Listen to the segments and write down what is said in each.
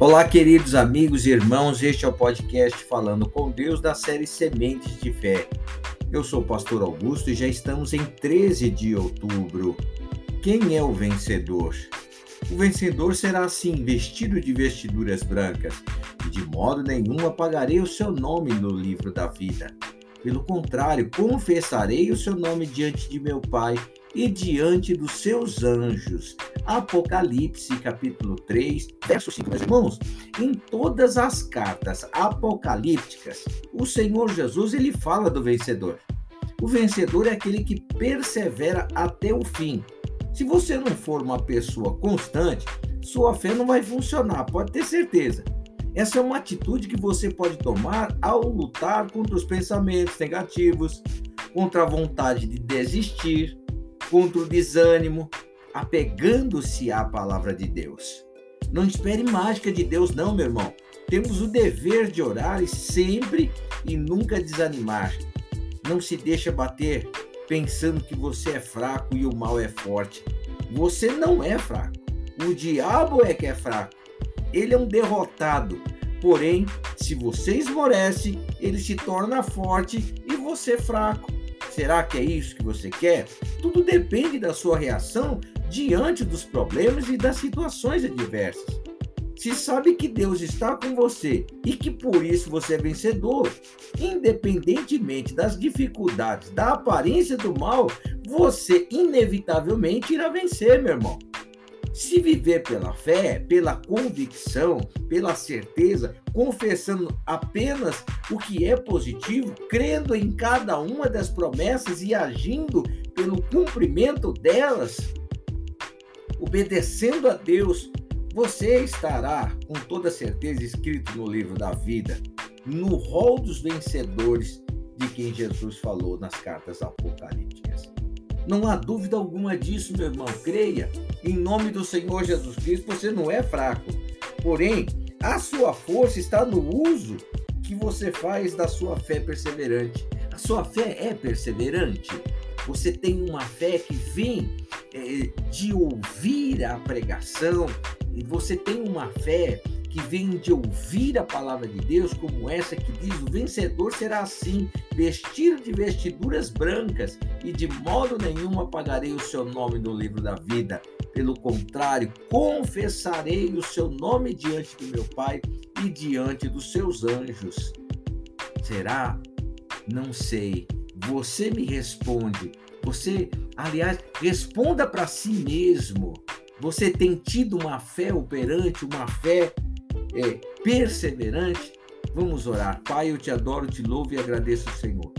Olá, queridos amigos e irmãos, este é o podcast Falando com Deus da série Sementes de Fé. Eu sou o pastor Augusto e já estamos em 13 de outubro. Quem é o vencedor? O vencedor será assim, vestido de vestiduras brancas, e de modo nenhum apagarei o seu nome no livro da vida. Pelo contrário, confessarei o seu nome diante de meu Pai e diante dos seus anjos. Apocalipse, capítulo 3, verso 5. Meus irmãos, em todas as cartas apocalípticas, o Senhor Jesus ele fala do vencedor. O vencedor é aquele que persevera até o fim. Se você não for uma pessoa constante, sua fé não vai funcionar, pode ter certeza. Essa é uma atitude que você pode tomar ao lutar contra os pensamentos negativos, contra a vontade de desistir, contra o desânimo, apegando-se à palavra de Deus. Não espere mágica de Deus, não, meu irmão. Temos o dever de orar e sempre e nunca desanimar. Não se deixa bater pensando que você é fraco e o mal é forte. Você não é fraco. O diabo é que é fraco. Ele é um derrotado. Porém, se você esmorece, ele se torna forte e você fraco. Será que é isso que você quer? Tudo depende da sua reação diante dos problemas e das situações adversas. Se sabe que Deus está com você e que por isso você é vencedor, independentemente das dificuldades, da aparência do mal, você inevitavelmente irá vencer, meu irmão. Se viver pela fé, pela convicção, pela certeza, confessando apenas o que é positivo, crendo em cada uma das promessas e agindo pelo cumprimento delas, obedecendo a Deus, você estará com toda certeza escrito no livro da vida, no rol dos vencedores de quem Jesus falou nas cartas apocalípticas. Não há dúvida alguma disso, meu irmão. Creia, em nome do Senhor Jesus Cristo, você não é fraco. Porém, a sua força está no uso que você faz da sua fé perseverante. A sua fé é perseverante. Você tem uma fé que vem de ouvir a pregação, e você tem uma fé que vem de ouvir a palavra de Deus, como essa que diz: o vencedor será assim, vestido de vestiduras brancas, e de modo nenhum apagarei o seu nome no livro da vida. Pelo contrário, confessarei o seu nome diante do meu Pai e diante dos seus anjos. Será? Não sei. Você me responde. Você, aliás, responda para si mesmo. Você tem tido uma fé operante, uma fé é, perseverante? Vamos orar. Pai, eu te adoro, te louvo e agradeço, Senhor.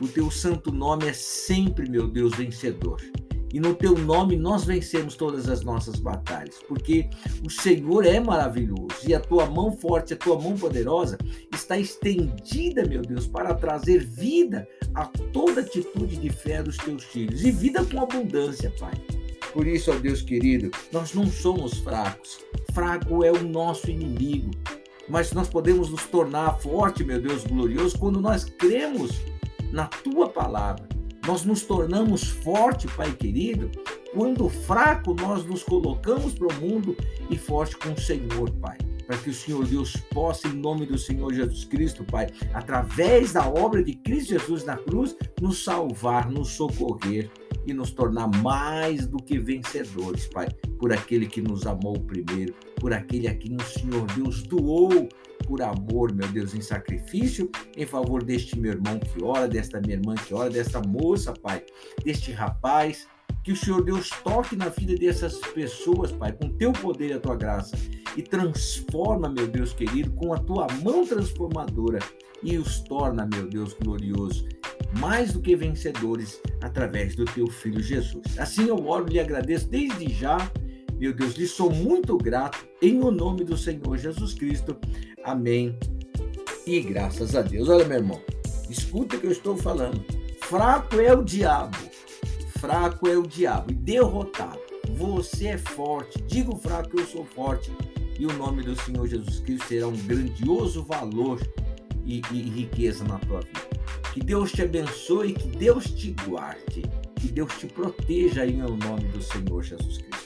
O teu santo nome é sempre, meu Deus, vencedor. E no teu nome nós vencemos todas as nossas batalhas, porque o Senhor é maravilhoso e a tua mão forte, a tua mão poderosa está estendida, meu Deus, para trazer vida a toda atitude de fé dos teus filhos e vida com abundância, Pai. Por isso, ó Deus querido, nós não somos fracos. Fraco é o nosso inimigo. Mas nós podemos nos tornar forte, meu Deus glorioso, quando nós cremos na tua palavra. Nós nos tornamos forte, Pai querido, quando fraco nós nos colocamos para o mundo e forte com o Senhor, Pai. Para que o Senhor Deus possa, em nome do Senhor Jesus Cristo, Pai, através da obra de Cristo Jesus na cruz, nos salvar, nos socorrer e nos tornar mais do que vencedores, Pai, por aquele que nos amou primeiro, por aquele a quem o Senhor Deus doou por amor, meu Deus, em sacrifício em favor deste meu irmão que ora, desta minha irmã que ora, desta moça, Pai, deste rapaz. Que o Senhor Deus toque na vida dessas pessoas, Pai, com teu poder e a tua graça e transforma, meu Deus querido, com a tua mão transformadora e os torna, meu Deus glorioso, mais do que vencedores através do teu filho Jesus. Assim eu oro e lhe agradeço desde já. Meu Deus, lhe sou muito grato em o nome do Senhor Jesus Cristo. Amém. E graças a Deus. Olha, meu irmão, escuta o que eu estou falando. Fraco é o diabo. Fraco é o diabo e derrotado. Você é forte. Diga o fraco eu sou forte. E o nome do Senhor Jesus Cristo será um grandioso valor e, e riqueza na tua vida. Que Deus te abençoe, que Deus te guarde, que Deus te proteja em nome do Senhor Jesus Cristo.